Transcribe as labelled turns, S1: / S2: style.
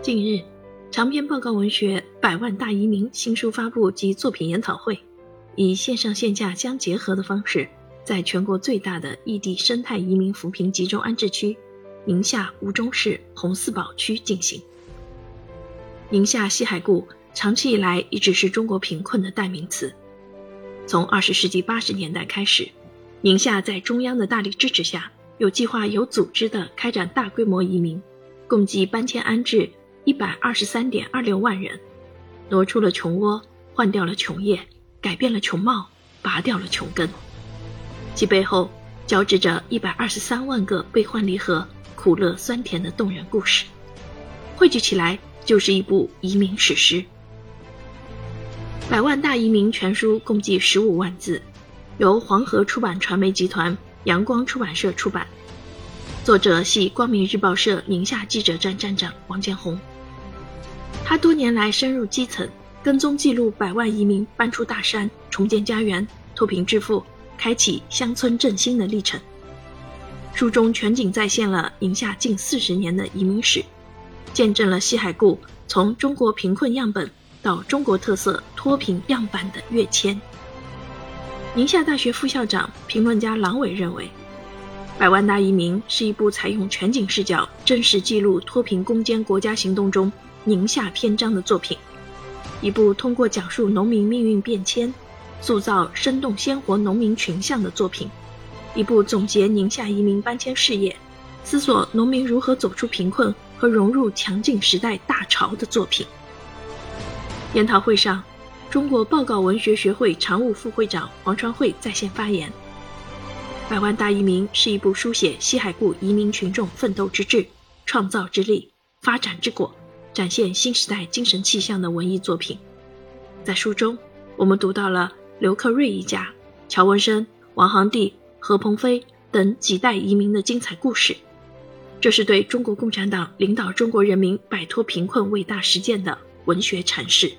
S1: 近日，长篇报告文学《百万大移民》新书发布及作品研讨会，以线上线下相结合的方式，在全国最大的异地生态移民扶贫集中安置区——宁夏吴忠市红四堡区进行。宁夏西海固长期以来一直是中国贫困的代名词。从二十世纪八十年代开始，宁夏在中央的大力支持下，有计划、有组织地开展大规模移民，共计搬迁安置一百二十三点二六万人，挪出了穷窝，换掉了穷业，改变了穷貌，拔掉了穷根。其背后交织着一百二十三万个悲欢离合、苦乐酸甜的动人故事，汇聚起来。就是一部移民史诗，《百万大移民》全书共计十五万字，由黄河出版传媒集团、阳光出版社出版。作者系光明日报社宁夏记者站站长王建红。他多年来深入基层，跟踪记录百万移民搬出大山、重建家园、脱贫致富、开启乡村振兴的历程。书中全景再现了宁夏近四十年的移民史。见证了西海固从中国贫困样本到中国特色脱贫样板的跃迁。宁夏大学副校长、评论家郎伟认为，《百万大移民》是一部采用全景视角、真实记录脱贫攻坚国家行动中宁夏篇章的作品，一部通过讲述农民命运变迁、塑造生动鲜活农民群像的作品，一部总结宁夏移民搬迁事业、思索农民如何走出贫困。和融入强劲时代大潮的作品。研讨会上，中国报告文学学会常务副会长黄传慧在线发言：“百万大移民是一部书写西海固移民群众奋斗之志、创造之力、发展之果，展现新时代精神气象的文艺作品。在书中，我们读到了刘克瑞一家、乔文生、王行第、何鹏飞等几代移民的精彩故事。”这是对中国共产党领导中国人民摆脱贫困伟大实践的文学阐释。